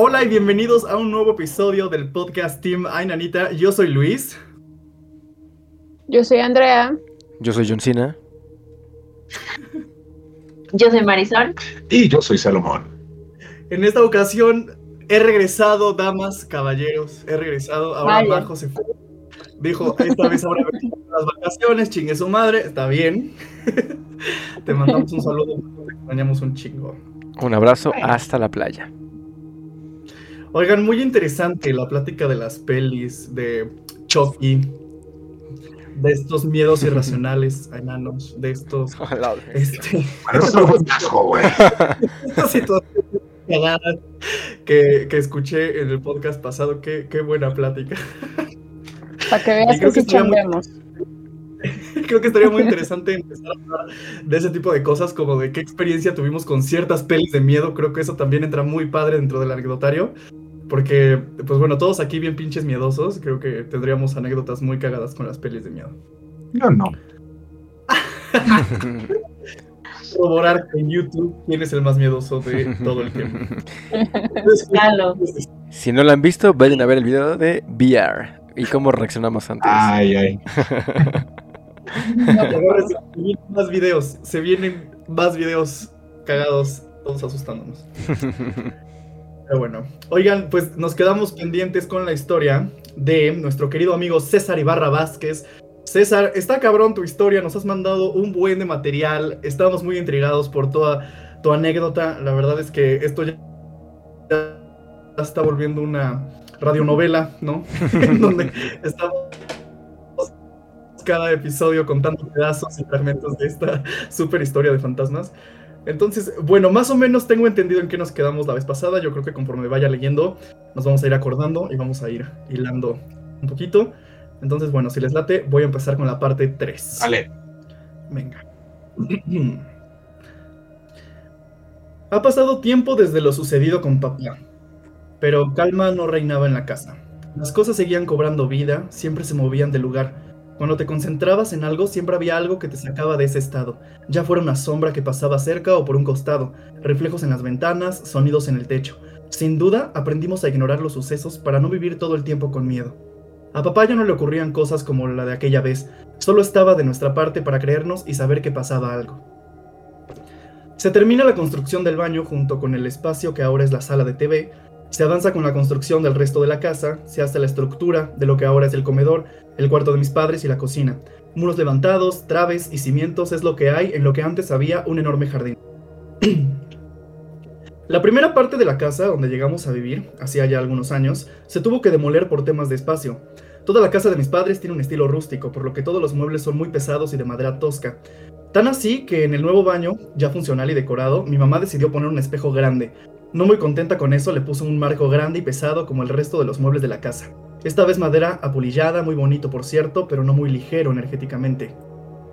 Hola y bienvenidos a un nuevo episodio del podcast Team Ay Nanita. Yo soy Luis. Yo soy Andrea. Yo soy John Yo soy Marisol. Y yo soy Salomón. En esta ocasión he regresado, damas, caballeros. He regresado. Ahora Vaya. Majo se fue. Dijo, esta vez ahora las vacaciones, chingue su madre. Está bien. Te mandamos un saludo. Te extrañamos un chingo. Un abrazo hasta la playa. Oigan, muy interesante la plática de las pelis, de Chucky, de estos miedos irracionales a enanos, de estos. Este, Pero eso fue un asco, güey. estas situaciones que, que escuché en el podcast pasado. Qué, qué buena plática. Para que veas que que sí muy-. Creo que estaría muy interesante empezar a hablar de ese tipo de cosas, como de qué experiencia tuvimos con ciertas pelis de miedo. Creo que eso también entra muy padre dentro del anecdotario. Porque, pues bueno, todos aquí bien pinches miedosos. Creo que tendríamos anécdotas muy cagadas con las pelis de miedo. Yo no. Corroborar en YouTube quién es el más miedoso de todo el tiempo. Si no lo han visto, vayan a ver el video de VR y cómo reaccionamos antes. Ay, ay. Se vienen más videos. Se vienen más videos cagados, todos asustándonos. Pero bueno, oigan, pues nos quedamos pendientes con la historia de nuestro querido amigo César Ibarra Vázquez. César, está cabrón tu historia, nos has mandado un buen de material, estamos muy intrigados por toda tu anécdota. La verdad es que esto ya ya está volviendo una radionovela, ¿no? en donde estamos cada episodio contando pedazos y fragmentos de esta super historia de fantasmas. Entonces, bueno, más o menos tengo entendido en qué nos quedamos la vez pasada. Yo creo que conforme vaya leyendo, nos vamos a ir acordando y vamos a ir hilando un poquito. Entonces, bueno, si les late, voy a empezar con la parte 3. Vale. Venga. ha pasado tiempo desde lo sucedido con papá, pero calma no reinaba en la casa. Las cosas seguían cobrando vida, siempre se movían de lugar. Cuando te concentrabas en algo, siempre había algo que te sacaba de ese estado, ya fuera una sombra que pasaba cerca o por un costado, reflejos en las ventanas, sonidos en el techo. Sin duda, aprendimos a ignorar los sucesos para no vivir todo el tiempo con miedo. A papá ya no le ocurrían cosas como la de aquella vez, solo estaba de nuestra parte para creernos y saber que pasaba algo. Se termina la construcción del baño junto con el espacio que ahora es la sala de TV, se avanza con la construcción del resto de la casa, se hace la estructura de lo que ahora es el comedor, el cuarto de mis padres y la cocina. Muros levantados, traves y cimientos es lo que hay en lo que antes había un enorme jardín. La primera parte de la casa donde llegamos a vivir, hacía ya algunos años, se tuvo que demoler por temas de espacio. Toda la casa de mis padres tiene un estilo rústico, por lo que todos los muebles son muy pesados y de madera tosca. Tan así que en el nuevo baño, ya funcional y decorado, mi mamá decidió poner un espejo grande. No muy contenta con eso, le puso un marco grande y pesado como el resto de los muebles de la casa. Esta vez madera apulillada, muy bonito por cierto, pero no muy ligero energéticamente.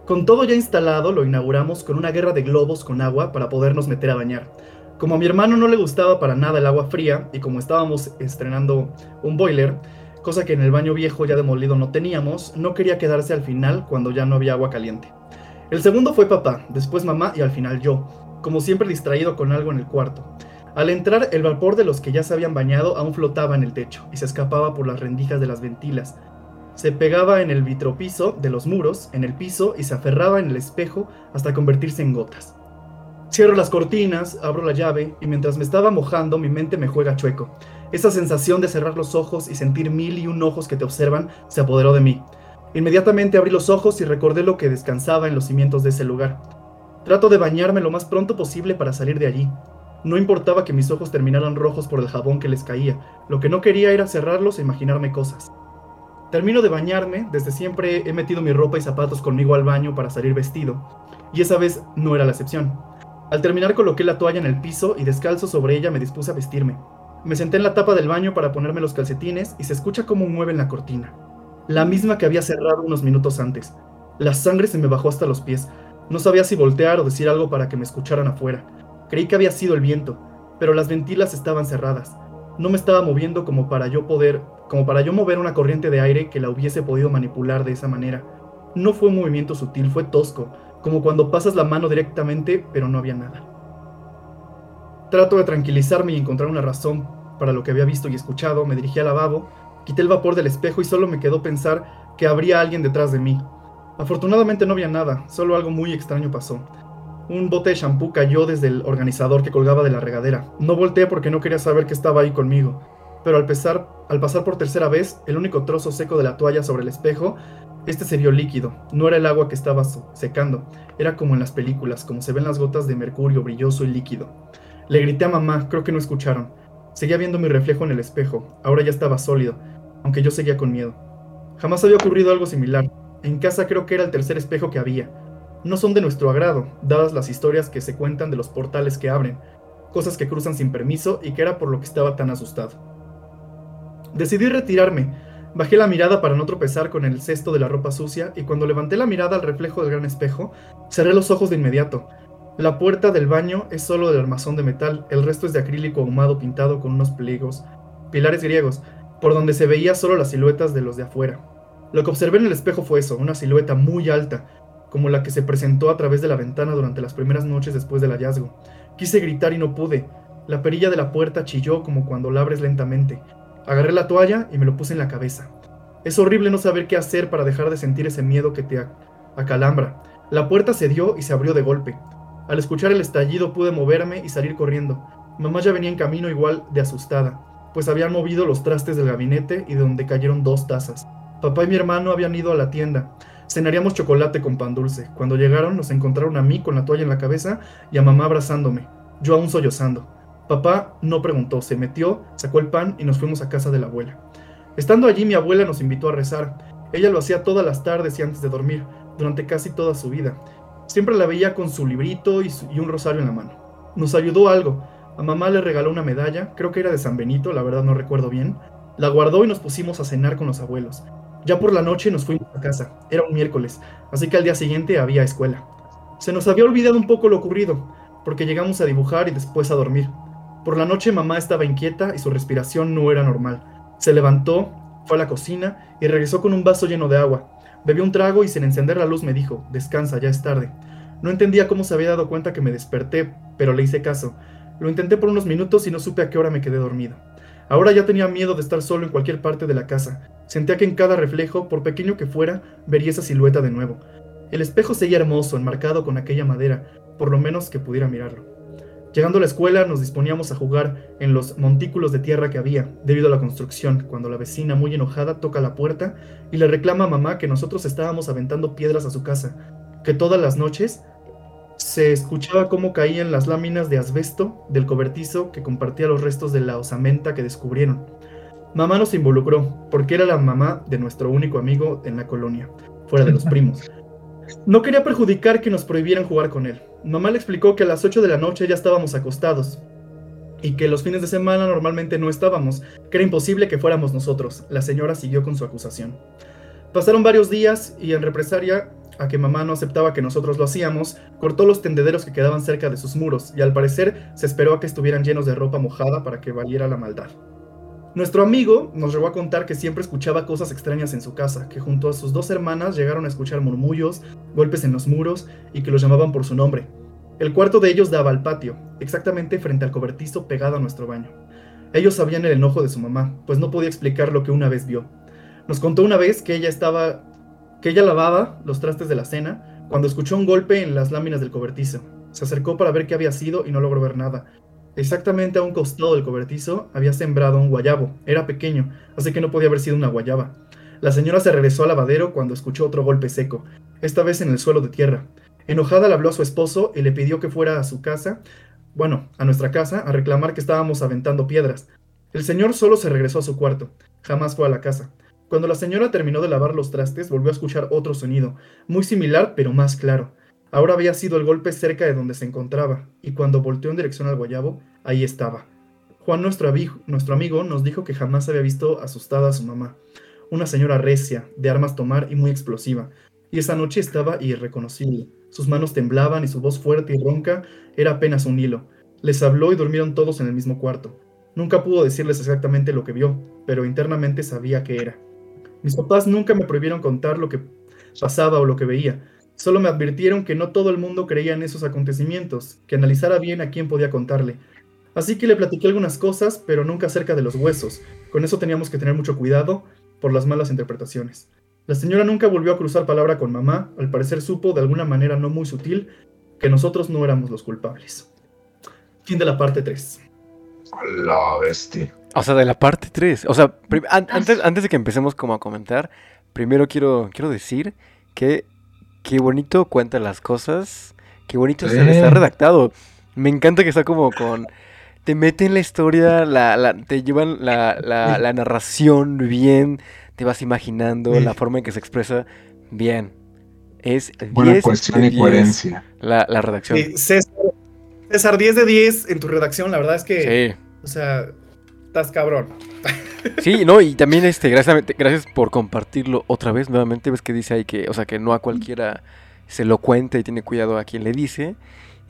Con todo ya instalado, lo inauguramos con una guerra de globos con agua para podernos meter a bañar. Como a mi hermano no le gustaba para nada el agua fría, y como estábamos estrenando un boiler, cosa que en el baño viejo ya demolido no teníamos, no quería quedarse al final cuando ya no había agua caliente. El segundo fue papá, después mamá y al final yo, como siempre distraído con algo en el cuarto. Al entrar, el vapor de los que ya se habían bañado aún flotaba en el techo y se escapaba por las rendijas de las ventilas. Se pegaba en el vitropiso de los muros, en el piso y se aferraba en el espejo hasta convertirse en gotas. Cierro las cortinas, abro la llave y mientras me estaba mojando mi mente me juega chueco. Esa sensación de cerrar los ojos y sentir mil y un ojos que te observan se apoderó de mí. Inmediatamente abrí los ojos y recordé lo que descansaba en los cimientos de ese lugar. Trato de bañarme lo más pronto posible para salir de allí. No importaba que mis ojos terminaran rojos por el jabón que les caía, lo que no quería era cerrarlos e imaginarme cosas. Termino de bañarme, desde siempre he metido mi ropa y zapatos conmigo al baño para salir vestido, y esa vez no era la excepción. Al terminar coloqué la toalla en el piso y descalzo sobre ella me dispuse a vestirme. Me senté en la tapa del baño para ponerme los calcetines y se escucha cómo mueven la cortina. La misma que había cerrado unos minutos antes. La sangre se me bajó hasta los pies. No sabía si voltear o decir algo para que me escucharan afuera. Creí que había sido el viento, pero las ventilas estaban cerradas. No me estaba moviendo como para yo poder, como para yo mover una corriente de aire que la hubiese podido manipular de esa manera. No fue un movimiento sutil, fue tosco, como cuando pasas la mano directamente, pero no había nada. Trato de tranquilizarme y encontrar una razón para lo que había visto y escuchado, me dirigí al lavabo, quité el vapor del espejo y solo me quedó pensar que habría alguien detrás de mí. Afortunadamente no había nada, solo algo muy extraño pasó. Un bote de champú cayó desde el organizador que colgaba de la regadera. No volteé porque no quería saber que estaba ahí conmigo, pero al, al pasar por tercera vez, el único trozo seco de la toalla sobre el espejo, este se vio líquido. No era el agua que estaba secando, era como en las películas, como se ven las gotas de mercurio brilloso y líquido. Le grité a mamá, creo que no escucharon. Seguía viendo mi reflejo en el espejo, ahora ya estaba sólido, aunque yo seguía con miedo. Jamás había ocurrido algo similar. En casa creo que era el tercer espejo que había. No son de nuestro agrado, dadas las historias que se cuentan de los portales que abren, cosas que cruzan sin permiso y que era por lo que estaba tan asustado. Decidí retirarme, bajé la mirada para no tropezar con el cesto de la ropa sucia y cuando levanté la mirada al reflejo del gran espejo, cerré los ojos de inmediato. La puerta del baño es solo del armazón de metal, el resto es de acrílico ahumado pintado con unos pliegos, pilares griegos, por donde se veía solo las siluetas de los de afuera. Lo que observé en el espejo fue eso, una silueta muy alta, como la que se presentó a través de la ventana durante las primeras noches después del hallazgo. Quise gritar y no pude. La perilla de la puerta chilló como cuando la abres lentamente. Agarré la toalla y me lo puse en la cabeza. Es horrible no saber qué hacer para dejar de sentir ese miedo que te acalambra. La puerta se dio y se abrió de golpe. Al escuchar el estallido pude moverme y salir corriendo. Mamá ya venía en camino igual de asustada pues habían movido los trastes del gabinete y de donde cayeron dos tazas. Papá y mi hermano habían ido a la tienda. Cenaríamos chocolate con pan dulce. Cuando llegaron nos encontraron a mí con la toalla en la cabeza y a mamá abrazándome, yo aún sollozando. Papá no preguntó, se metió, sacó el pan y nos fuimos a casa de la abuela. Estando allí mi abuela nos invitó a rezar. Ella lo hacía todas las tardes y antes de dormir, durante casi toda su vida. Siempre la veía con su librito y, y un rosario en la mano. Nos ayudó algo, a mamá le regaló una medalla, creo que era de San Benito, la verdad no recuerdo bien. La guardó y nos pusimos a cenar con los abuelos. Ya por la noche nos fuimos a casa, era un miércoles, así que al día siguiente había escuela. Se nos había olvidado un poco lo ocurrido, porque llegamos a dibujar y después a dormir. Por la noche mamá estaba inquieta y su respiración no era normal. Se levantó, fue a la cocina y regresó con un vaso lleno de agua. Bebió un trago y sin encender la luz me dijo, descansa, ya es tarde. No entendía cómo se había dado cuenta que me desperté, pero le hice caso. Lo intenté por unos minutos y no supe a qué hora me quedé dormido. Ahora ya tenía miedo de estar solo en cualquier parte de la casa. Sentía que en cada reflejo, por pequeño que fuera, vería esa silueta de nuevo. El espejo seguía hermoso, enmarcado con aquella madera, por lo menos que pudiera mirarlo. Llegando a la escuela nos disponíamos a jugar en los montículos de tierra que había, debido a la construcción, cuando la vecina, muy enojada, toca la puerta y le reclama a mamá que nosotros estábamos aventando piedras a su casa, que todas las noches se escuchaba cómo caían las láminas de asbesto del cobertizo que compartía los restos de la osamenta que descubrieron. Mamá nos involucró, porque era la mamá de nuestro único amigo en la colonia, fuera de los primos. No quería perjudicar que nos prohibieran jugar con él. Mamá le explicó que a las 8 de la noche ya estábamos acostados y que los fines de semana normalmente no estábamos, que era imposible que fuéramos nosotros. La señora siguió con su acusación. Pasaron varios días y en represalia a que mamá no aceptaba que nosotros lo hacíamos, cortó los tendederos que quedaban cerca de sus muros y al parecer se esperó a que estuvieran llenos de ropa mojada para que valiera la maldad. Nuestro amigo nos llegó a contar que siempre escuchaba cosas extrañas en su casa, que junto a sus dos hermanas llegaron a escuchar murmullos, golpes en los muros y que los llamaban por su nombre. El cuarto de ellos daba al patio, exactamente frente al cobertizo pegado a nuestro baño. Ellos sabían el enojo de su mamá, pues no podía explicar lo que una vez vio. Nos contó una vez que ella estaba que ella lavaba los trastes de la cena cuando escuchó un golpe en las láminas del cobertizo. Se acercó para ver qué había sido y no logró ver nada. Exactamente a un costado del cobertizo había sembrado un guayabo. Era pequeño, así que no podía haber sido una guayaba. La señora se regresó al lavadero cuando escuchó otro golpe seco, esta vez en el suelo de tierra. Enojada le habló a su esposo y le pidió que fuera a su casa, bueno, a nuestra casa, a reclamar que estábamos aventando piedras. El señor solo se regresó a su cuarto, jamás fue a la casa. Cuando la señora terminó de lavar los trastes, volvió a escuchar otro sonido, muy similar pero más claro. Ahora había sido el golpe cerca de donde se encontraba, y cuando volteó en dirección al guayabo, ahí estaba. Juan, nuestro, nuestro amigo, nos dijo que jamás había visto asustada a su mamá. Una señora recia, de armas tomar y muy explosiva, y esa noche estaba irreconocible. Sus manos temblaban y su voz fuerte y ronca era apenas un hilo. Les habló y durmieron todos en el mismo cuarto. Nunca pudo decirles exactamente lo que vio, pero internamente sabía que era. Mis papás nunca me prohibieron contar lo que pasaba o lo que veía. Solo me advirtieron que no todo el mundo creía en esos acontecimientos, que analizara bien a quién podía contarle. Así que le platiqué algunas cosas, pero nunca acerca de los huesos. Con eso teníamos que tener mucho cuidado por las malas interpretaciones. La señora nunca volvió a cruzar palabra con mamá, al parecer supo de alguna manera no muy sutil que nosotros no éramos los culpables. Fin de la parte 3. La bestia. O sea, de la parte 3. O sea, an- antes, antes de que empecemos como a comentar, primero quiero, quiero decir que qué bonito cuenta las cosas, qué bonito está, Sí. está redactado. Me encanta que está como con... Te mete en la historia, la, la- te llevan la, la- la narración bien, te vas imaginando Sí. la forma en que se expresa bien. Es Buena 10 cuestión de y 10 coherencia. La, la redacción. Sí, César, César, 10 de 10 en tu redacción, la verdad es que, Sí. o sea, estás cabrón. Sí, no, y también este, gracias, gracias por compartirlo otra vez, nuevamente, ves que dice ahí que, o sea, que no a cualquiera se lo cuenta y tiene cuidado a quien le dice,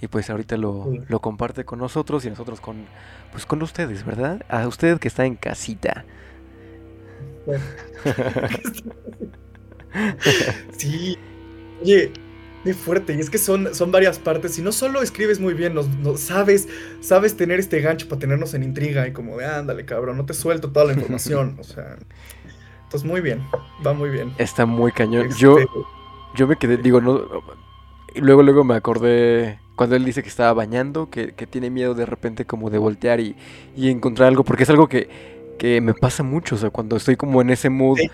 y pues ahorita lo, Sí. lo comparte con nosotros y nosotros con, pues con ustedes, ¿verdad? A usted que está en casita. Sí. Oye, qué fuerte. Y es que son, son varias partes. Y no solo escribes muy bien, nos, nos- sabes, sabes tener este gancho para tenernos en intriga y como de ándale, cabrón, no te suelto toda la información. o sea. Entonces, muy bien. Va muy bien. Está muy cañón. Este, Yo, yo me quedé, digo, no, y luego, luego me acordé cuando él dice que estaba bañando, que, que tiene miedo de repente como de voltear y, y encontrar algo, porque es algo que, que me pasa mucho, o sea, cuando estoy como en ese mood Sí.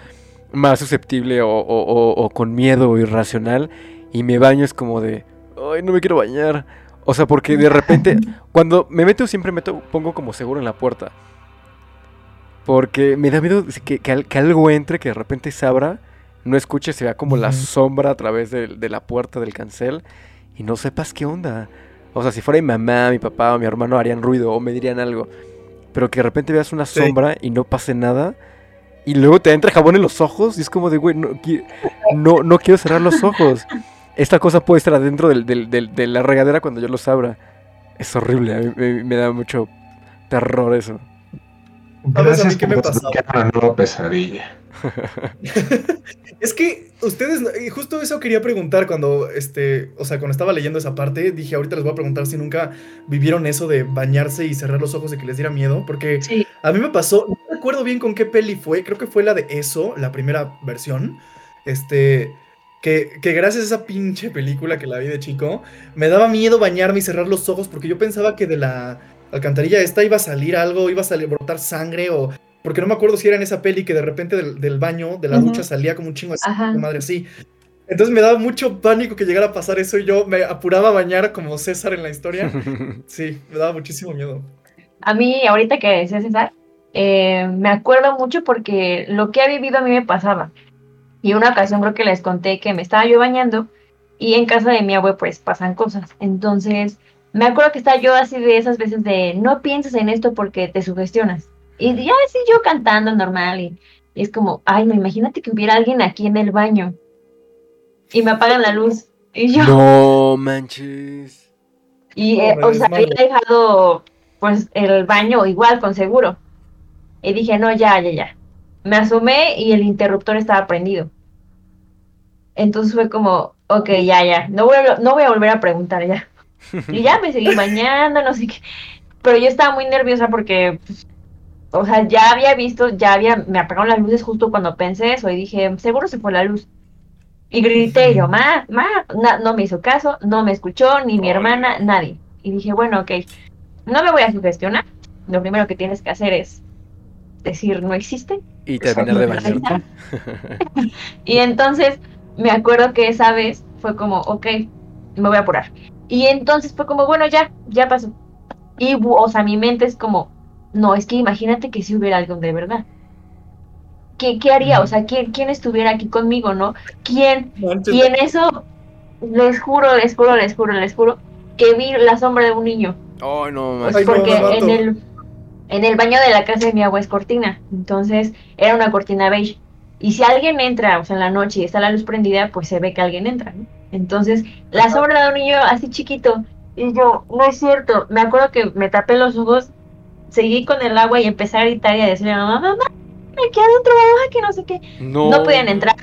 más susceptible o, o- o- o con miedo irracional y me baño es como de, ay, no me quiero bañar. O sea, porque de repente, cuando me meto siempre meto, pongo como seguro en la puerta. Porque me da miedo que, que al- que algo entre, que de repente se abra, no escuches, se vea como la sombra a través de, de la puerta del cancel y no sepas qué onda. O sea, si fuera mi mamá, mi papá o mi hermano harían ruido o me dirían algo. Pero que de repente veas una Sí. sombra y no pase nada. Y luego te entra jabón en los ojos y es como de, güey, no, no, no quiero cerrar los ojos. Esta cosa puede estar adentro del- del- del- de la regadera cuando yo los abra. Es horrible, a mí me, me da mucho terror eso. ¿Sabes a mí Gracias qué me pasó? explicar una nueva pesadilla. Es que ustedes, y justo eso quería preguntar cuando, este, o sea, cuando estaba leyendo esa parte, dije, ahorita les voy a preguntar si nunca vivieron eso de bañarse y cerrar los ojos de que les diera miedo, porque Sí. a mí me pasó, no recuerdo bien con qué peli fue, creo que fue la de eso, la primera versión, este, que, que gracias a esa pinche película que la vi de chico, me daba miedo bañarme y cerrar los ojos porque yo pensaba que de la alcantarilla esta iba a salir algo, iba a salir, brotar sangre o... Porque no me acuerdo si era en esa peli que de repente del, del baño, de la ducha, salía como un chingo de Ajá. sangre, madre así. Entonces me daba mucho pánico que llegara a pasar eso y yo me apuraba a bañar como César en la historia. Sí, me daba muchísimo miedo. A mí, ahorita que decía César, eh, me acuerdo mucho porque lo que he vivido a mí me pasaba. Y una ocasión creo que les conté que me estaba yo bañando y en casa de mi abue pues pasan cosas. Entonces, me acuerdo que estaba yo así de esas veces de no pienses en esto porque te sugestionas. Y ya así yo cantando normal y, y es como, ay, no, imagínate que hubiera alguien aquí en el baño y me apagan la luz. Y yo, no manches. y, No, eh, o sea, había dejado pues el baño igual con seguro. Y dije, no, ya, ya, ya. Me asomé y el interruptor estaba prendido. Entonces fue como, ok, ya, ya. No voy a, no voy a volver a preguntar ya. Y ya me seguí bañando, no sé qué. Pero yo estaba muy nerviosa porque, pues, o sea, ya había visto, ya había, me apagaron las luces justo cuando pensé eso y dije, seguro se fue la luz. Y grité yo, ma, ma, Na- no me hizo caso, no me escuchó, ni mi hermana, nadie. Y dije, bueno, ok, no me voy a sugestionar. Lo primero que tienes que hacer es decir, no existe. Y terminar de bañarte. Y entonces me acuerdo que esa vez fue como, ok, me voy a apurar. Y entonces fue como, bueno, ya, ya pasó. Y, o sea, mi mente es como, no, es que imagínate que si hubiera algo de verdad. ¿Qué, qué haría? O sea, ¿quién, ¿quién estuviera aquí conmigo, no? ¿Quién? Y en eso, les juro, les juro, les juro, les juro, que vi la sombra de un niño. Ay, no Ay, manches. no, Porque en el, en el baño de la casa de mi agua es cortina. Entonces era una cortina beige. Y si alguien entra, o sea, en la noche y está la luz prendida, pues se ve que alguien entra, ¿no? Entonces, la sombra de un niño así chiquito. Y yo, no es cierto. Me acuerdo que me tapé los ojos, seguí con el agua y empecé a gritar y a decirle a mamá, mamá, me quedé adentro, mamá, que no sé qué. No. No podían entrar.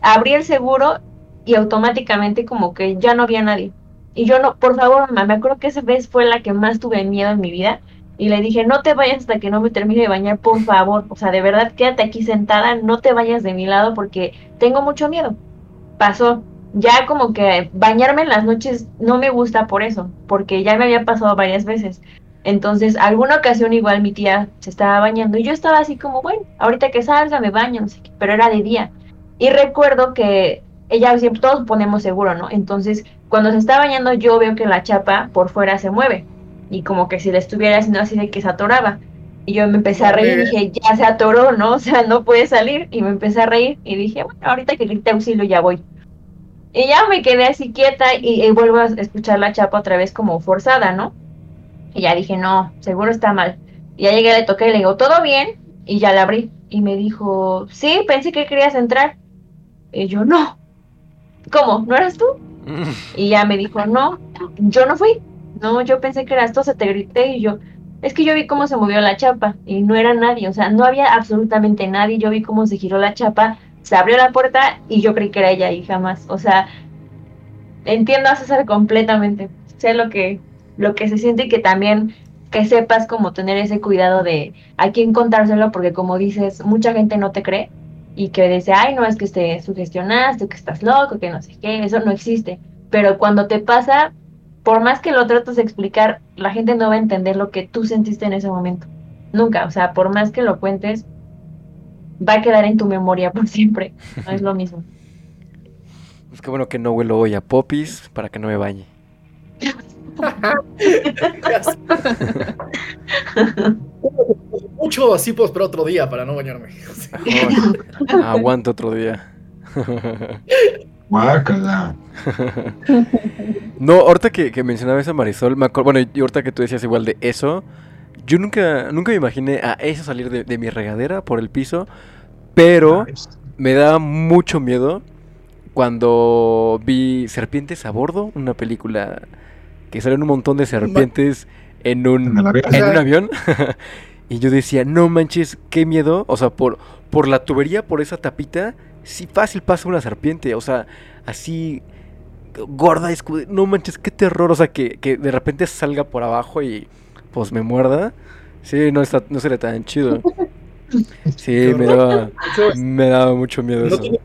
Abrí el seguro y automáticamente como que ya no había nadie. Y yo no, por favor, mamá, me acuerdo que esa vez fue la que más tuve miedo en mi vida. Y le dije, no te vayas hasta que no me termine de bañar, por favor. O sea, de verdad, quédate aquí sentada, no te vayas de mi lado porque tengo mucho miedo. Pasó. Ya como que bañarme en las noches no me gusta por eso, porque ya me había pasado varias veces. Entonces, alguna ocasión igual mi tía se estaba bañando y yo estaba así como, bueno, ahorita que salga me baño, no sé pero era de día. Y recuerdo que ella siempre, todos ponemos seguro, ¿no? Entonces, cuando se está bañando yo veo que la chapa por fuera se mueve y como que si le estuviera haciendo así de que se atoraba. Y yo me empecé a reír y dije, ya se atoró, ¿no? O sea, no puede salir. Y me empecé a reír y dije, bueno, ahorita que grite auxilio ya voy. Y ya me quedé así quieta y, y vuelvo a escuchar la chapa otra vez como forzada, ¿no? Y ya dije, no, seguro está mal. Y ya llegué, le toqué y le digo, ¿todo bien? Y ya la abrí. Y me dijo, sí, pensé que querías entrar. Y yo, no. ¿Cómo? ¿No eras tú? Y ya me dijo, no, yo no fui. No, yo pensé que eras tú, se te grité y yo, es que yo vi cómo se movió la chapa y no era nadie, o sea, no había absolutamente nadie, yo vi cómo se giró la chapa, se abrió la puerta y yo creí que era ella y jamás, o sea, entiendo a César completamente, sé lo que, lo que se siente y que también que sepas como tener ese cuidado de a quién contárselo, porque como dices, mucha gente no te cree y que dice, ay, no, es que te sugestionaste, que estás loco, que no sé qué, eso no existe. Pero cuando te pasa, por más que lo trates de explicar, la gente no va a entender lo que tú sentiste en ese momento. Nunca, o sea, por más que lo cuentes, va a quedar en tu memoria por siempre. No es lo mismo. Es que bueno que no huelo hoy a popis para que no me bañe. Mucho así pues pero otro día para no bañarme. Ay, aguanto otro día. Guácala. No, ahorita que, que mencionaba esa Marisol, me acuerdo, bueno, y ahorita que tú decías igual de eso, yo nunca, nunca me imaginé a eso salir de, de mi regadera por el piso, pero me da mucho miedo cuando vi Serpientes a bordo, una película que salen un montón de serpientes en un, En avión. en un avión. y yo decía, no manches, qué miedo. O sea, por, por la tubería, por esa tapita, sí fácil pasa una serpiente. O sea, así gorda, escu- no manches, qué terror. O sea, que, que de repente salga por abajo y pues me muerda. Sí, no, está, no sería tan chido. Sí, me daba, me daba mucho miedo No eso. tiene,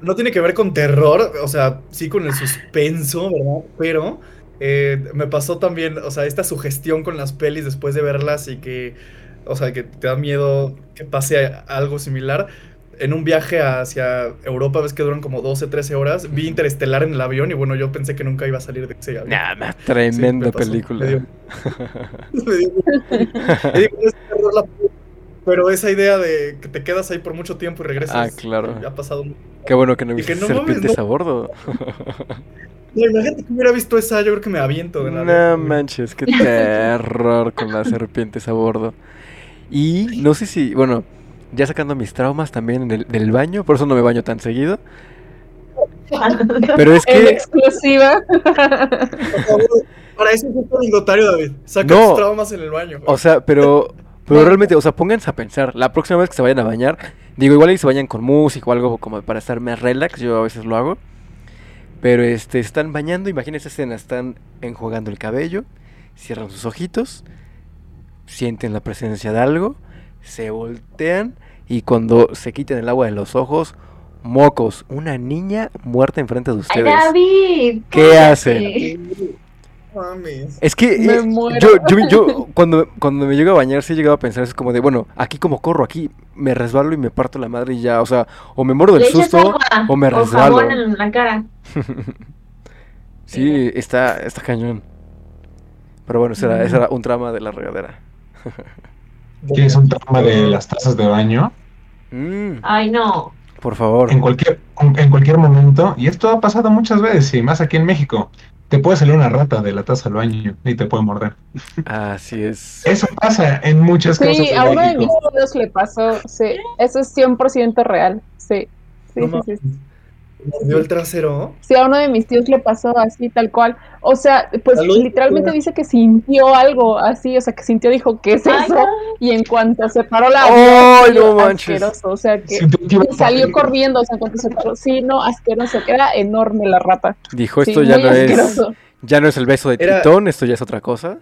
no tiene que ver con terror, o sea, sí con el suspenso, ¿verdad? Pero eh, me pasó también, o sea, esta sugestión con las pelis después de verlas y que, o sea, que te da miedo que pase algo similar. En un viaje hacia Europa, ves que duran como 12, 13 horas, vi Interestelar en el avión y bueno, yo pensé que nunca iba a salir de ese avión. Nah, nah, tremenda película. me dio- Me dio- me dio ese terror la- Pero esa idea de que te quedas ahí por mucho tiempo y regresas. Ah, claro. Ya ha pasado. No, Qué bueno que no viste no serpientes no. a bordo. imagínate que hubiera visto esa, yo creo que me aviento de No manches, qué terror con las serpientes a bordo. Y no sé si, bueno, ya sacando mis traumas también en el, del baño, por eso no me baño tan seguido. Pero es En que, exclusiva. Para eso es un anecdotario, David. Saca No. tus traumas en el baño. o sea, pero, pero realmente, o sea, pónganse a pensar, la próxima vez que se vayan a bañar, digo, igual y se vayan con música o algo como para estar más relax, yo a veces lo hago. Pero este, están bañando, imagínense esa escena, están enjuagando el cabello, cierran sus ojitos, sienten la presencia de algo, se voltean y cuando se quiten el agua de los ojos, mocos, una niña muerta enfrente de ¡Ay, ustedes. David! ¿Qué cállate. Mames. Es que Me eh, muero. yo, yo, yo cuando, cuando me llego a bañar, sí llegaba a pensar, es como de, bueno, aquí como corro, aquí me resbalo y me parto la madre y ya, o sea, o me muero del Le echas susto, agua o me o resbalo. jabón en la cara. Sí, está, está cañón. Pero bueno, ese era, ese era un trama de la regadera. ¿Tienes un trauma de las tazas de baño? Mm, Ay, no. por favor. En cualquier, en cualquier momento, y esto ha pasado muchas veces, y más aquí en México, te puede salir una rata de la taza del baño y te puede morder. Así es. Eso pasa en muchas casas Sí, a uno de mis tíos le pasó. Sí, eso es 100% real. Sí. Sí, No sí, sí. Mordió el trasero. Sí, a uno de mis tíos le pasó así, tal cual. O sea, pues Salud. literalmente dice que sintió algo así, o sea, que sintió, dijo, ¿qué es Ay, eso? no. Y en cuanto se paró la ¡Ay, vio no manches! asqueroso, o sea, que salió corriendo, o sea, en cuanto se paró, sí, no, asqueroso, que era enorme la rata. Dijo, Sí, esto ya no es. Ya no es el beso de Era- Tritón, esto ya es otra cosa.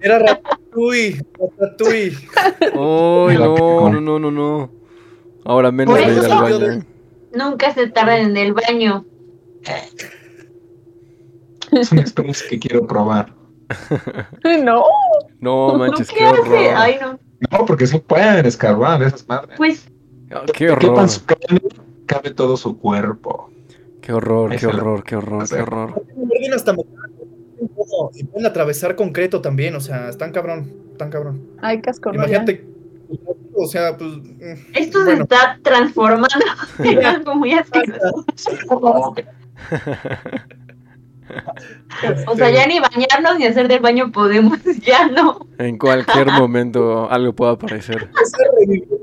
Era Ratatouille, Ratatouille. Ay, la no, no, no, no, no. Ahora menos de ir al baño. Nunca se tardan en el baño. Es una experiencia que quiero probar. No, No manches, ¿Qué qué hace? horror. Ay, no. No, porque sí pueden escarbar esas madres. Pues, Ah, Qué horror. su carne, cabe todo su cuerpo. Qué horror, Ahí qué la- horror, qué horror, qué horror. Hasta y pueden atravesar concreto también, o sea, están cabrón, están cabrón. hay casco. Imagínate, o sea, pues. mm, esto se está transformando en algo muy asqueroso. O sea, ya ni bañarnos ni hacer del baño podemos, ya no. En cualquier momento algo puede aparecer.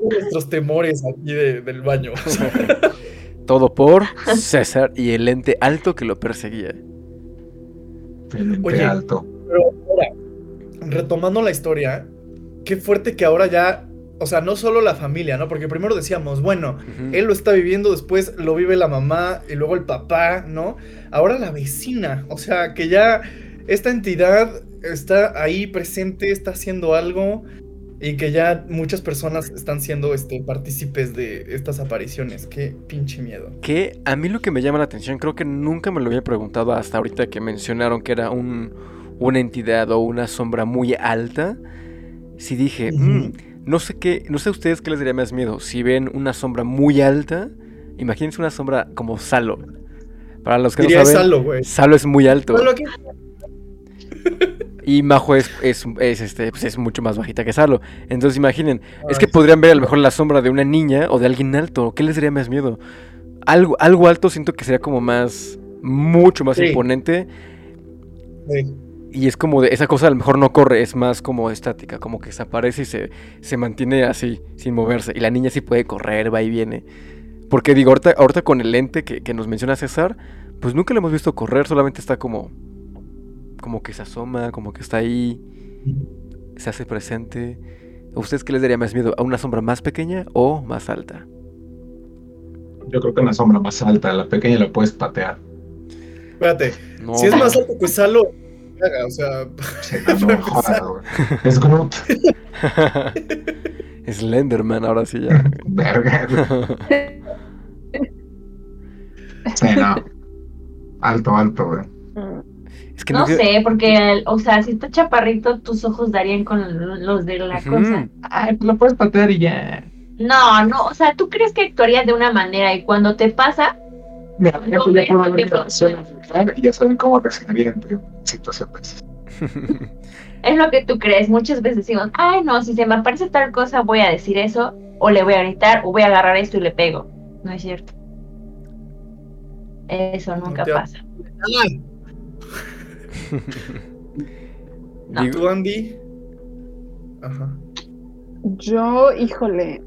Nuestros temores aquí de- del baño. Todo por César y el ente alto que lo perseguía. El ente Oye. alto. Pero ahora, retomando la historia, qué fuerte que ahora ya, o sea, no solo la familia, ¿no? Porque primero decíamos, bueno, él lo está viviendo, después lo vive la mamá y luego el papá, ¿no? Ahora la vecina, o sea, que ya esta entidad está ahí presente, está haciendo algo y que ya muchas personas están siendo este, partícipes de estas apariciones. Qué pinche miedo. Que a mí lo que me llama la atención, creo que nunca me lo había preguntado hasta ahorita que mencionaron que era un, una entidad o una sombra muy alta. Si dije. "Mm, no sé qué, no sé a ustedes qué les daría más miedo. Si ven una sombra muy alta, imagínense una sombra como Salo. Para los que Diría no saben, Salo, güey. Salo es muy alto. Salo. Y Majo es, es, es, este, pues es mucho más bajita que Salo. Entonces imaginen, es que podrían ver a lo mejor la sombra de una niña o de alguien alto. ¿Qué les daría más miedo? Algo, algo alto siento que sería como más, mucho más Sí. imponente. sí. Y es como de, esa cosa a lo mejor no corre, es más como estática, como que desaparece y se, se mantiene así, sin moverse. Y la niña sí puede correr, va y viene. Porque digo, ahorita, ahorita con el ente que, que nos menciona César, pues nunca le hemos visto correr, solamente está como, como que se asoma, como que está ahí, se hace presente. ¿A ustedes qué les daría más miedo? ¿A una sombra más pequeña o más alta? Yo creo que una sombra más alta, la pequeña la puedes patear. Espérate, No, si es más alto que Salo, caga, o sea, No, joder. Es Groot. Slenderman, ahora sí ya. Verga. Sí, no. Alto, alto, güey. Mm. es que No sé, porque, o sea, si está chaparrito, tus ojos darían con los de la cosa. Ay, pues lo puedes patear y ya. No, no, o sea, tú crees que actuarías de una manera y cuando te pasa, Mira, ya no y saben cómo reaccionaría en situaciones. es lo que tú crees. Muchas veces decimos, ay, no, si se me aparece tal cosa, voy a decir eso, o le voy a gritar, o voy a agarrar esto y le pego. No es cierto. Eso nunca pasa. No. Digo- ¿Tú, Andy? Ajá. Yo, híjole.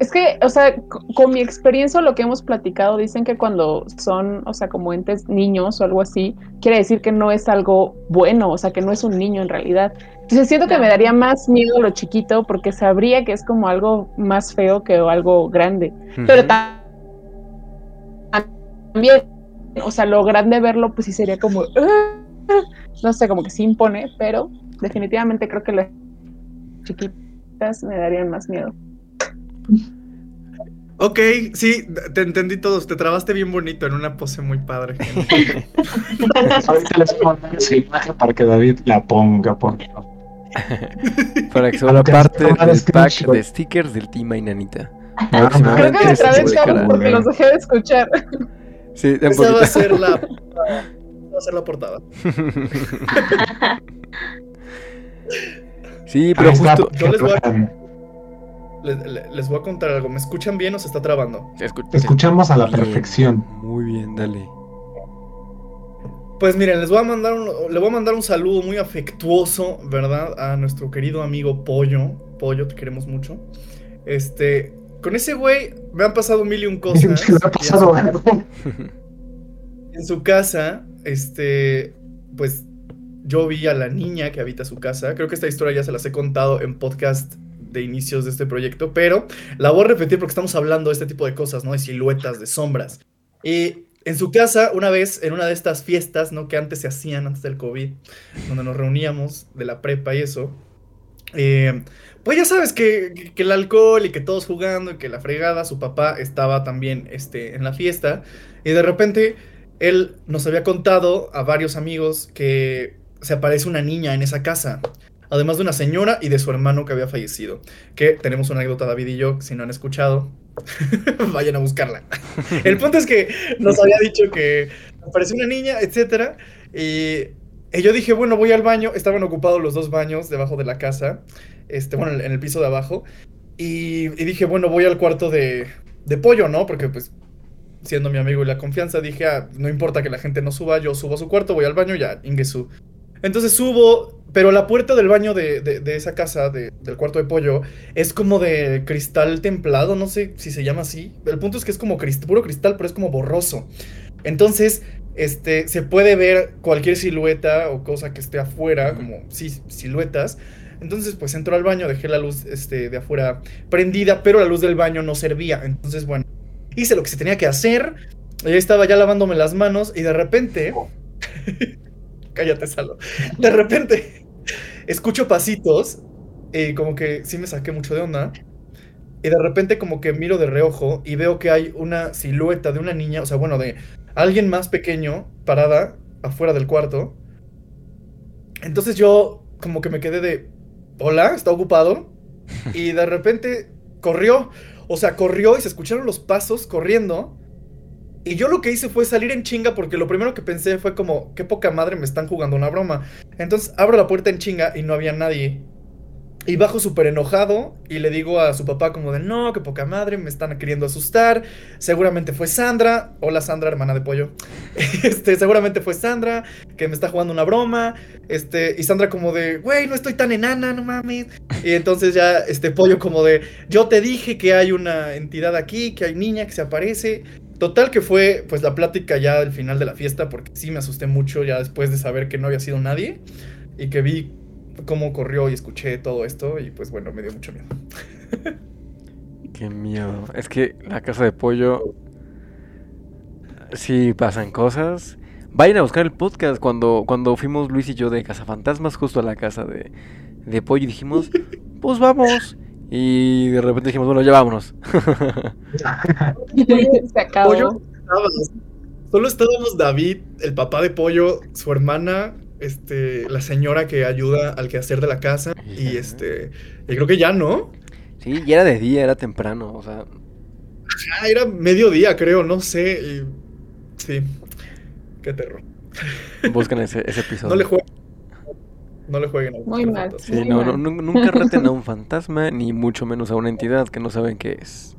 Es que, o sea, con mi experiencia, lo que hemos platicado, dicen que cuando son, o sea, como entes niños o algo así, quiere decir que no es algo bueno, o sea, que no es un niño en realidad. Entonces siento que me daría más miedo lo chiquito porque sabría que es como algo más feo que algo grande. Pero también, o sea, lo grande verlo, pues sí sería como, "Ah", no sé, como que sí impone, pero definitivamente creo que las chiquitas me darían más miedo. Ok, sí, te entendí todos. Te trabaste bien bonito en una pose muy padre. Ahorita les voy a mandar esa imagen para que David la ponga, por favor. Para que sea una parte del pack de stickers del Team Inanita. Ah, Creo que me trabé de porque los dejé de escuchar. Sí, un Esa va a ser la, va a ser la portada. sí, pero Ahí está, justo. Yo les voy a-. Les, le- les voy a contar algo. ¿Me escuchan bien o se está trabando? Te escuchamos a la Bien, perfección. Muy bien, dale. Pues miren, les voy a mandar un, le voy a mandar un saludo muy afectuoso, ¿verdad? A nuestro querido amigo Pollo. Pollo, te queremos mucho. Este, con ese güey me han pasado mil y un cosas. ¿Qué le ha pasado? en su casa, este, pues yo vi a la niña que habita su casa. Creo que esta historia ya se las he contado en podcast de inicios de este proyecto, pero la voy a repetir porque estamos hablando de este tipo de cosas, ¿no? De siluetas, de sombras. Y en su casa, una vez, en una de estas fiestas, ¿no? Que antes se hacían, antes del COVID, donde nos reuníamos de la prepa y eso. eh, pues ya sabes que, que- el alcohol y que todos jugando y que la fregada, su papá estaba también este, en la fiesta. Y de repente él nos había contado a varios amigos que se aparece una niña en esa casa. Además de una señora y de su hermano que había fallecido. Que tenemos una anécdota, David y yo, si no han escuchado, vayan a buscarla. El punto es que nos había dicho que apareció una niña, etcétera. Y, y yo dije, bueno, voy al baño. Estaban ocupados los dos baños debajo de la casa. Este, bueno, en el piso de abajo. Y, y dije, bueno, voy al cuarto de, de pollo, ¿no? Porque pues siendo mi amigo y la confianza, dije, ah, no importa que la gente no suba, yo subo a su cuarto, voy al baño, ya, Ingesu. Entonces subo, pero la puerta del baño de, de- de esa casa, de- del cuarto de pollo, es como de cristal templado, no sé si se llama así. El punto es que es como crist- puro cristal, pero es como borroso. Entonces, este, se puede ver cualquier silueta o cosa que esté afuera, como sí, siluetas. Entonces, pues entro al baño, dejé la luz este, de afuera prendida, pero la luz del baño no servía. Entonces, bueno, hice lo que se tenía que hacer. Y ahí estaba ya lavándome las manos y de repente... Cállate, Salo. De repente escucho pasitos y como que sí me saqué mucho de onda. Y de repente como que miro de reojo y veo que hay una silueta de una niña, o sea, bueno, de alguien más pequeño parada afuera del cuarto. Entonces yo como que me quedé de, hola, está ocupado. Y de repente corrió, o sea, corrió y se escucharon los pasos corriendo. Y yo lo que hice fue salir en chinga porque lo primero que pensé fue como, qué poca madre me están jugando una broma. Entonces abro la puerta en chinga y no había nadie. Y bajo súper enojado y le digo a su papá como de, no, qué poca madre, me están queriendo asustar. Seguramente fue Sandra. Hola Sandra, hermana de pollo. Este, seguramente fue Sandra, que me está jugando una broma. Este, y Sandra como de, güey, no estoy tan enana, no mames. Y entonces ya, este pollo como de, yo te dije que hay una entidad aquí, que hay niña que se aparece. Total que fue pues la plática ya al final de la fiesta porque sí me asusté mucho ya después de saber que no había sido nadie y que vi cómo corrió y escuché todo esto y pues bueno, me dio mucho miedo. Qué miedo. Es que la casa de pollo. Sí, pasan cosas. Vayan a buscar el podcast. Cuando, cuando fuimos Luis y yo de Cazafantasmas, justo a la casa de, de pollo, y dijimos, pues vamos. Y de repente dijimos, bueno, ya vámonos. Se acabó. Pollo, solo estábamos David, el papá de pollo, su hermana, este, la señora que ayuda al quehacer de la casa y este, y creo que ya no. Sí, ya era de día, era temprano. O sea, Ah, era mediodía, creo, no sé. y- sí, qué terror. buscan ese, ese episodio. No le jueguen. No le jueguen a Muy mal. Sí, Muy no, mal. no, nu- nunca reten a un fantasma, ni mucho menos a una entidad que no saben qué es.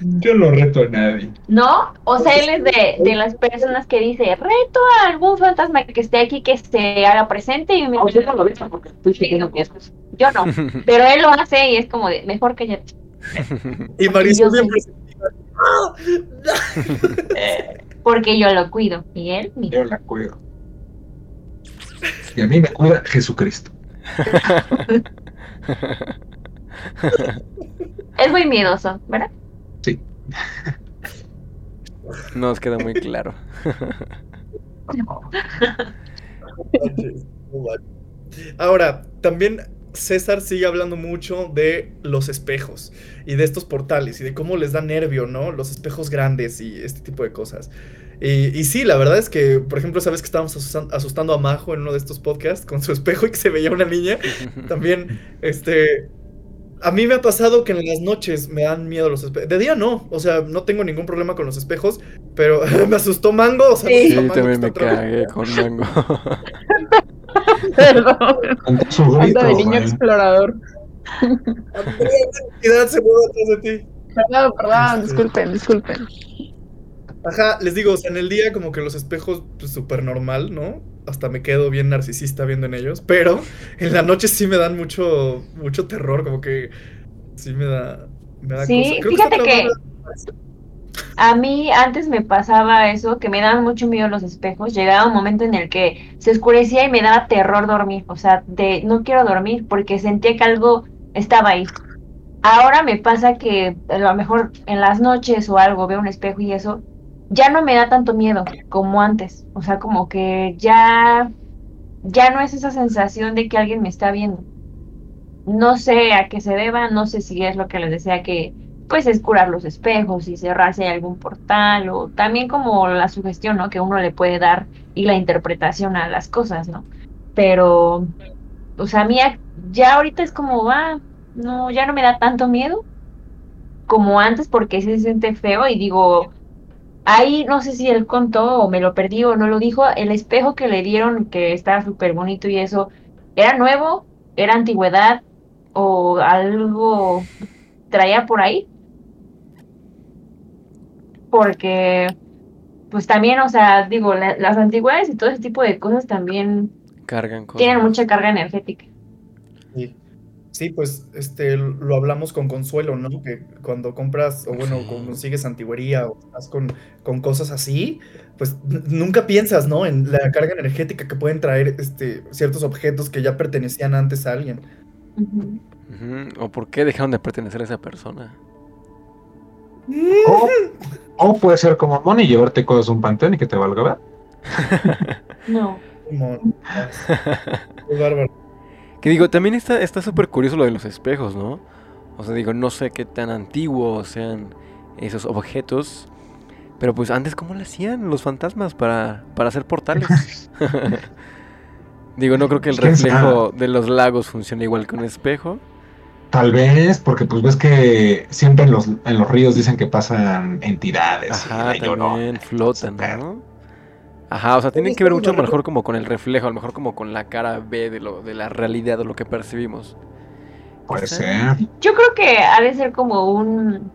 Yo no reto a nadie. ¿No? O sea, él es de, de las personas que dice, reto a algún fantasma que esté aquí que se haga presente y me yo no lo veo porque estoy siguiendo fiestas. Yo no, pero él lo hace y es como de, mejor que ya. Y Marisol Yo siempre se ¡Ah! Porque yo lo cuido. Y él, mira. Yo la cuido. Y a mí me cuida Jesucristo. Es muy miedoso, ¿verdad? Nos queda muy claro. Ahora, también César sigue hablando mucho de los espejos y de estos portales y de cómo les da nervio, ¿no? Los espejos grandes y este tipo de cosas. Y, y sí, la verdad es que, por ejemplo, sabes que estábamos asustan- asustando a Majo en uno de estos podcasts con su espejo y que se veía una niña. También, este. A mí me ha pasado que en las noches me dan miedo los espejos. De día no, o sea, no tengo ningún problema con los espejos, pero me asustó Mango, o sea, me Sí. Sí, Mango también me cagué con Mango. Perdón. Anda de niño explorador. Andrea, entidad se mueve atrás de ti. Perdón, perdón, disculpen, disculpen. Ajá, les digo, o sea, en el día como que los espejos, pues súper normal, ¿no? Hasta me quedo bien narcisista viendo en ellos, pero en la noche sí me dan mucho, mucho terror, como que sí me da, me da Sí, cosa. Creo fíjate que- traumada. A mí antes me pasaba eso, que me daban mucho miedo los espejos. Llegaba un momento en el que se oscurecía y me daba terror dormir. O sea, de no quiero dormir porque sentía que algo estaba ahí. Ahora me pasa que a lo mejor en las noches o algo veo un espejo y eso ya no me da tanto miedo como antes. O sea, como que ya, ya no es esa sensación de que alguien me está viendo. No sé a qué se deba, no sé si es lo que les decía que pues es curar los espejos y cerrarse algún portal o también como la sugestión, ¿no? Que uno le puede dar y la interpretación a las cosas, ¿no? Pero, o sea, a mí ya ahorita es como, va, no, ya no me da tanto miedo como antes porque se siente feo y digo, ahí no sé si él contó o me lo perdí o no lo dijo, el espejo que le dieron que estaba súper bonito y eso, ¿era nuevo? ¿Era antigüedad? ¿O algo traía por ahí? Porque, pues también, o sea, digo, las antigüedades y todo ese tipo de cosas también cargan cosas. tienen mucha carga energética. Sí, pues este lo hablamos con Consuelo, ¿no? Que cuando compras, o bueno, consigues antigüería o estás con, con cosas así, pues nunca piensas, ¿no? En la carga energética que pueden traer este, ciertos objetos que ya pertenecían antes a alguien. O por qué dejaron de pertenecer a esa persona. O, puede ser como Moni y llevarte cosas a un panteón y que te valga ver. no. Qué bárbaro. Que digo, también está súper curioso lo de los espejos, ¿no? O sea, digo, no sé qué tan antiguos sean esos objetos. Pero pues antes, ¿cómo lo hacían los fantasmas para, para hacer portales? digo, no creo que el reflejo de los lagos funcione igual que un espejo. Tal vez, porque pues ves que siempre en los, en los ríos dicen que pasan entidades. Ajá, también flotan, ¿no? Ajá, o sea, tienen que ver mucho mejor como con el reflejo, a lo mejor como con la cara B de lo de la realidad o lo que percibimos. Puede ser. Yo creo que ha de ser como un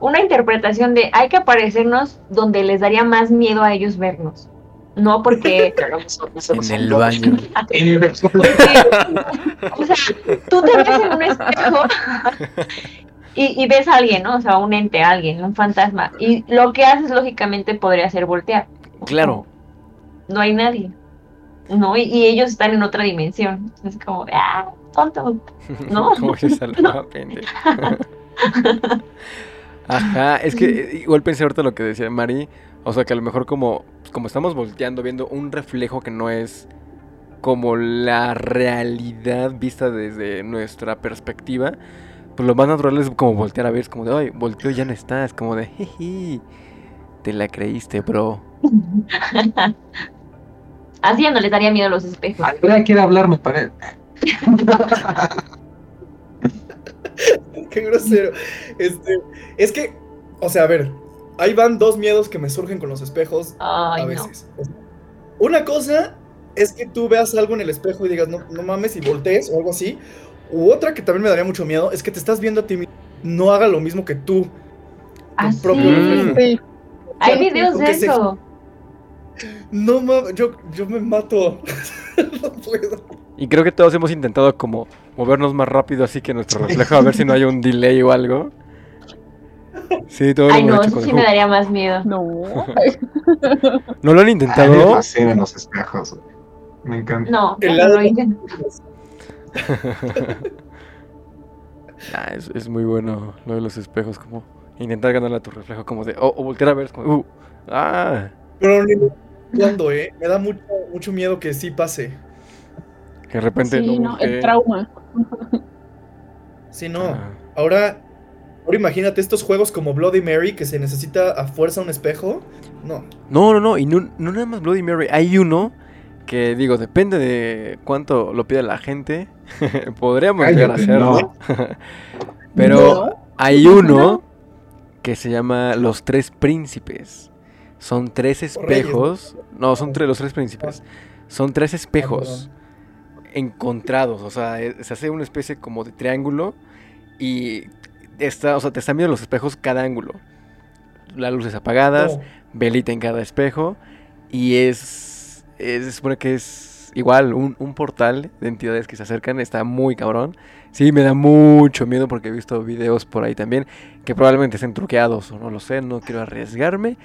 una interpretación de hay que aparecernos donde les daría más miedo a ellos vernos. No porque en el baño. o sea, tú te ves en un espejo y, y, ves a alguien, ¿no? O sea, un ente, alguien, un fantasma. Y lo que haces, lógicamente, podría ser voltear. Claro. No hay nadie. No, y, ellos están en otra dimensión. Es como, ah, tonto. No. como se Ajá, es que igual pensé ahorita lo que decía Mari. O sea, que a lo mejor como, como estamos volteando, viendo un reflejo que no es como la realidad vista desde nuestra perspectiva, pues lo más natural es como voltear a ver, es como de, ay, volteo ya no está, es como de, jeje, te la creíste, bro. Así ya no les daría miedo los espejos. Alguna quiere hablarme para él. Qué grosero. Este, es que, o sea, a ver, ahí van dos miedos que me surgen con los espejos a veces. Una cosa es que tú veas algo en el espejo y digas, no, no mames, y voltees o algo así. U otra que también me daría mucho miedo es que te estás viendo a ti mismo, no haga lo mismo que tú. Tu ¿Ah, propio sí? Hay videos de eso. No mames, yo, yo me mato. no puedo. Y creo que todos hemos intentado como movernos más rápido así que nuestro reflejo a ver si no hay un delay o algo. Sí, todo Ay, no, eso sí me daría más miedo. No. ¿No lo han intentado? me fascinan los espejos. Me encanta. No, no lo intento. ah, es, es, muy bueno lo de los espejos, como intentar ganarle a tu reflejo, como de, o, voltear a ver, como, uh, ah. Pero cuando, ¿eh? Me da mucho, mucho miedo que sí pase. Que de repente sí, no, el trauma. Sí, no. Ahora, ahora imagínate estos juegos como Bloody Mary que se necesita a fuerza un espejo. No. No, no, no. Y no, no nada más Bloody Mary. Hay uno que digo, depende de cuánto lo pide la gente. Podríamos llegar a hacerlo. Pero hay uno que se llama Los Tres Príncipes. Son tres espejos. No, son tres, los tres príncipes. Son tres espejos encontrados. O sea, eh, se hace una especie como de triángulo. Y está, o sea, te están viendo los espejos cada ángulo. Las luces apagadas, oh. velita en cada espejo. Y es. es se supone que es igual un, un, portal de entidades que se acercan. Está muy cabrón. Sí, me da mucho miedo porque he visto videos por ahí también que probablemente estén truqueados o no lo sé. No quiero arriesgarme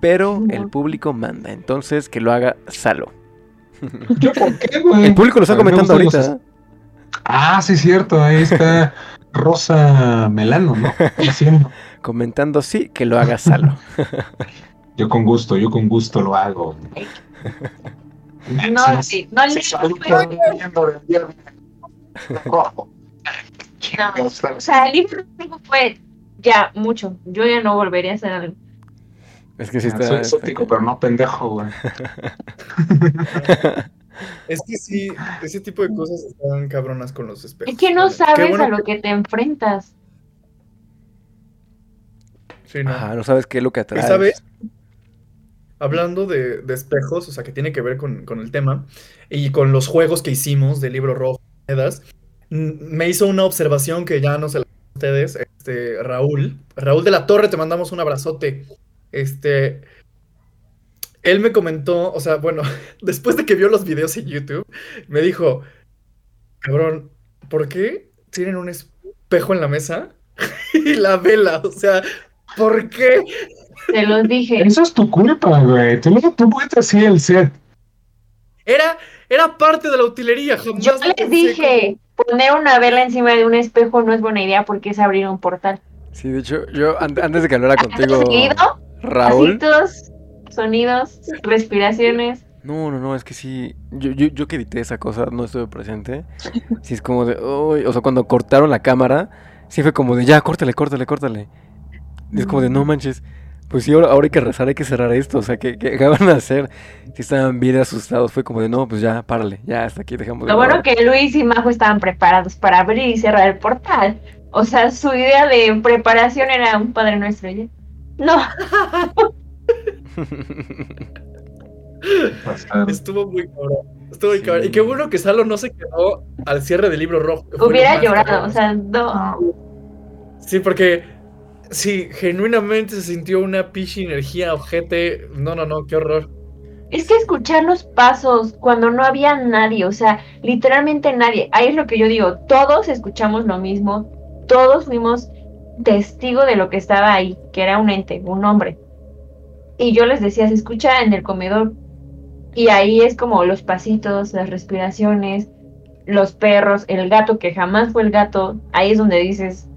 pero el público manda. Entonces, que lo haga Salo. ¿Yo por qué, güey? El público lo está comentando ahorita. Ah, sí, cierto. Ahí está Rosa Melano, ¿no? Comentando, sí, que lo haga Salo. Yo con gusto, yo con gusto lo hago. No, sí, no, Sí. Cojo. No, o sea, el libro fue ya mucho. Yo ya no volvería a hacer algo. Es que sí está. Soy exótico, pero no pendejo, güey. Es que sí, ese tipo de cosas están cabronas con los espejos. Es que no sabes bueno a lo que te enfrentas. Sí, no. Ajá, no sabes qué es lo que atrae. sabes, hablando de, de espejos, o sea, que tiene que ver con, con el tema, y con los juegos que hicimos del libro rojo, monedas, me hizo una observación que ya no se la a ustedes, este, Raúl. Raúl de la Torre, te mandamos un abrazote. Este, él me comentó, o sea, bueno, después de que vio los videos en YouTube, me dijo, cabrón, ¿por qué tienen un espejo en la mesa y la vela? O sea, ¿por qué? Te los dije. Eso es tu culpa, güey. Tú, tú puedes así el set. Era, era parte de la utilería, jamás Yo lo les pensé dije, poner una vela encima de un espejo no es buena idea porque es abrir un portal. Sí, de hecho, yo an- antes de que hablara contigo, ¿Sonido? Raúl. Pasitos, sonidos, respiraciones. No, no, no, es que sí. Yo, yo, yo que edité esa cosa, no estuve presente. Sí, es como de. "Uy", O sea, cuando cortaron la cámara, sí fue como de ya, córtale, córtale, córtale. Y es como de no manches. Pues sí, ahora, ahora hay que rezar, hay que cerrar esto. O sea, ¿qué, qué, qué van a hacer? Si estaban bien asustados, fue como de no, pues ya, párale, ya hasta aquí dejamos de Lo bueno grabar". que Luis y Majo estaban preparados para abrir y cerrar el portal. O sea, su idea de preparación era un Padre Nuestro. ¿ya? No, Estuvo muy cabrón. Estuvo muy Sí. cabrón. Y qué bueno que Salo no se quedó al cierre del libro rojo. hubiera llorado. cabrón. O sea, no. Sí, porque sí, genuinamente se sintió una pichi energía, ojete. No, no, no, qué horror. Es que escuchar los pasos cuando no había nadie, o sea, literalmente nadie. Ahí es lo que yo digo, todos escuchamos lo mismo, todos fuimos testigo de lo que estaba ahí, que era un ente, un hombre. Y yo les decía, se escucha en el comedor. Y ahí es como los pasitos, las respiraciones, los perros, el gato que jamás fue el gato. Ahí es donde dices,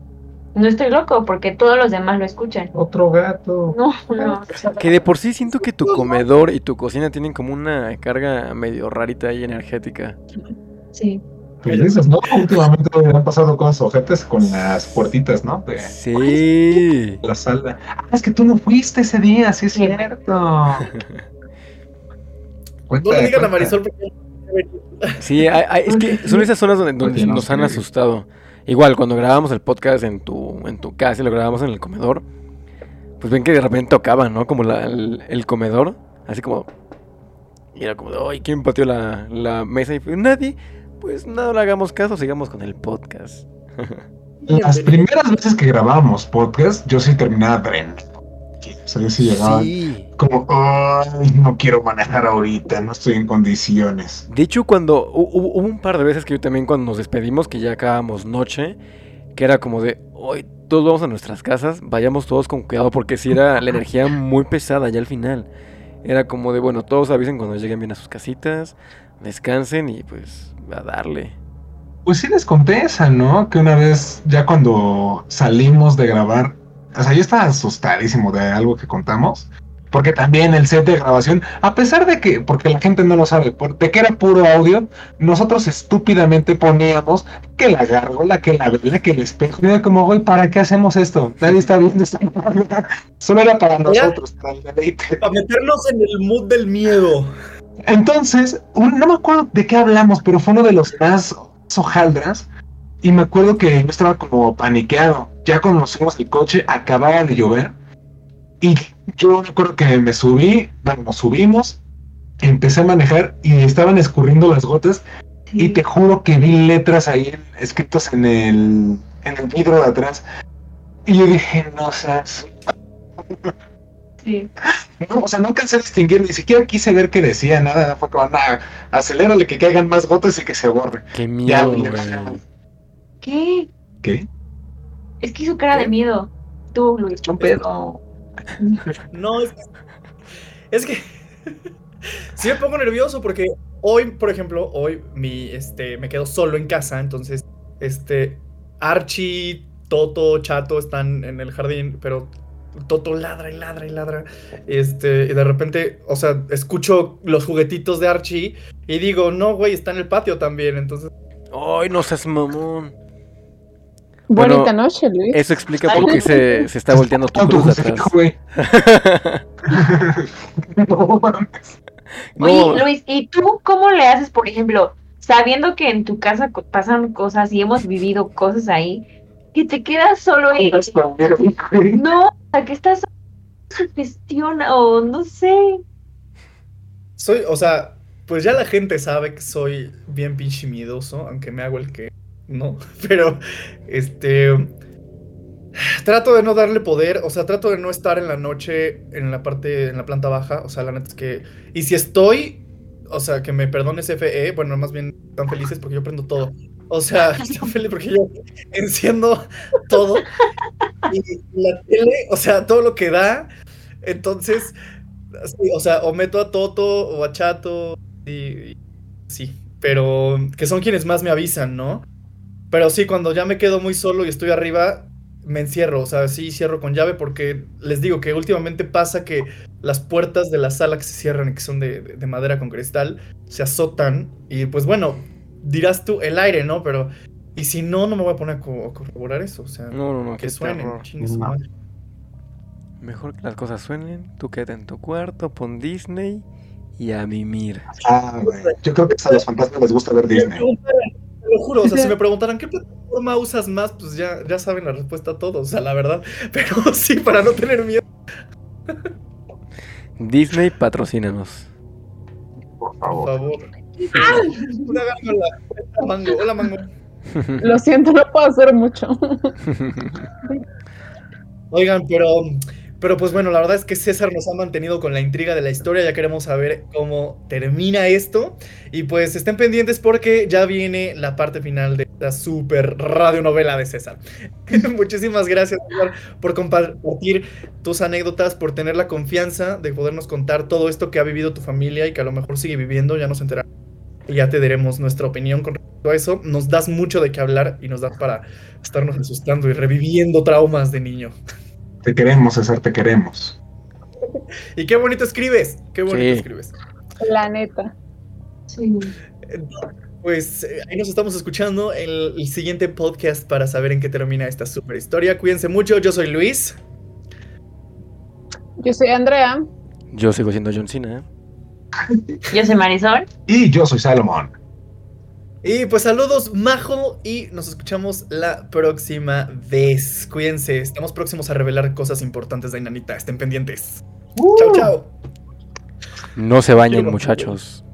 no estoy loco porque todos los demás lo escuchan. Otro gato. No, no. Que de por sí siento que tu comedor y tu cocina tienen como una carga medio rarita ahí energética. Sí. Pues dices, ¿no? Últimamente han pasado cosas ojetes con las puertitas, ¿no? De Sí. la sala. Ah, es que tú no fuiste ese día, sí es Sí. cierto. No le digan a. Marisol porque Sí, hay- hay- es que son esas zonas donde, donde Oye, no nos han asustado. Igual, cuando grabábamos el podcast en tu, en tu casa y lo grabábamos en el comedor, pues ven que de repente tocaban, ¿no? Como la- el, el comedor, así como... Y era como de, ay, ¿quién pateó la, la mesa? Y fue, nadie. Pues no le hagamos caso, sigamos con el podcast. Las primeras veces que grabábamos podcast, yo sí terminaba drenado. O sea, yo sí llegaba Sí. como, ay, no quiero manejar ahorita, no estoy en condiciones. De hecho, cuando hu- hubo, un par de veces que yo también cuando nos despedimos, que ya acabamos noche, que era como de, hoy todos vamos a nuestras casas, vayamos todos con cuidado, porque si era la energía muy pesada ya al final. Era como de, bueno, todos avisen cuando lleguen bien a sus casitas, descansen y pues a darle. Pues sí les conté esa, ¿no? Que una vez, ya cuando salimos de grabar, o sea, yo estaba asustadísimo de algo que contamos. Porque también el set de grabación, a pesar de que, porque la gente no lo sabe, de que era puro audio, nosotros estúpidamente poníamos que la gárgola, que la vela, que el espejo. Y era como, güey, ¿para qué hacemos esto? Nadie está viendo esto. Solo era para nosotros, para el deleite. para meternos en el mood del miedo. Entonces, no me acuerdo de qué hablamos, pero fue uno de los más hojaldras. Y me acuerdo que yo estaba como paniqueado. Ya cuando nos fuimos al coche, acababa de llover. Y yo me acuerdo que me subí, bueno, nos subimos, empecé a manejar y estaban escurriendo las gotas. Y te juro que vi letras ahí escritas en el, en el vidrio de atrás. Y yo dije, no seas Sí. no, o sea, no alcancé a distinguir, ni siquiera quise ver qué decía, nada, fue como, nada, acelérale que caigan más gotas y que se borre. Qué Ya, miedo, güey. ¿Qué? ¿Qué? Es que hizo cara de miedo. Tú, Luis. Un pedo. No, es que. Es que. sí me pongo nervioso porque hoy, por ejemplo, hoy mi, este, me quedo solo en casa. Entonces, este. Archie, Toto, Chato están en el jardín. Pero Toto ladra y ladra y ladra. Este, y de repente, o sea, escucho los juguetitos de Archie y digo, no, güey, está en el patio también. Entonces, Ay, no seas mamón. Bonita Bueno, noche, Luis. Eso explica por qué se, se está volteando tu cruz atrás. güey. no mames. Oye, No, Luis, ¿y tú cómo le haces, por ejemplo, sabiendo que en tu casa pasan cosas y hemos vivido cosas ahí, que te quedas solo y no, o sea, que estás sugestiona o no sé. soy, o sea, pues ya la gente sabe que soy bien pinche miedoso, aunque me hago el que no. Pero, este. Trato de no darle poder, o sea, trato de no estar en la noche en la parte, en la planta baja, o sea, la neta es que... Y si estoy, o sea, que me perdones FE, bueno, más bien están felices porque yo prendo todo. O sea, están felices porque yo enciendo todo. Y la tele, o sea, todo lo que da. Entonces, sí, o sea, o meto a Toto o a Chato, y, y sí, pero que son quienes más me avisan, ¿no? Pero sí, cuando ya me quedo muy solo y estoy arriba, me encierro, o sea, sí cierro con llave porque les digo que últimamente pasa que las puertas de la sala que se cierran y que son de madera con cristal se azotan y pues bueno, dirás tú el aire, ¿no? Pero y si no, no me voy a poner a co- a corroborar eso, o sea, no, no, no, que suenen, su madre. Mejor que las cosas suenen, tú quédate en tu cuarto, pon Disney y a mimir. Ah, güey. Yo creo que hasta a los fantasmas les gusta ver Disney. te lo juro, o sea, si me preguntaran qué plataforma usas más, pues ya, ya saben la respuesta a todos, o sea, la verdad. Pero sí, para no tener miedo. Disney, patrocínanos. Por Por favor. Una gárgola. Hola, Mango. Hola, Mango. Lo siento, no puedo hacer mucho. Oigan, pero, pero pues bueno, la verdad es que César nos ha mantenido con la intriga de la historia. Ya queremos saber cómo termina esto. Y pues estén pendientes porque ya viene la parte final de esta super radionovela de César. Muchísimas gracias, César, por compartir tus anécdotas, por tener la confianza de podernos contar todo esto que ha vivido tu familia y que a lo mejor sigue viviendo. Ya nos enteramos y ya te daremos nuestra opinión con respecto a eso. Nos das mucho de qué hablar y nos das para estarnos asustando y reviviendo traumas de niño. Te queremos, César, te queremos. Y qué bonito escribes, qué bonito Sí. escribes. La neta. Sí. Pues eh, ahí nos estamos escuchando el, el siguiente podcast para saber en qué termina esta super historia. Cuídense mucho, yo soy Luis. Yo soy Andrea. Yo sigo siendo John Cena. Yo soy Marisol. Y yo soy Salomón. Y pues saludos, Majo, y nos escuchamos la próxima vez. Cuídense, estamos próximos a revelar cosas importantes de Inanita. Estén pendientes. Chao, chao. No se bañen, muchachos.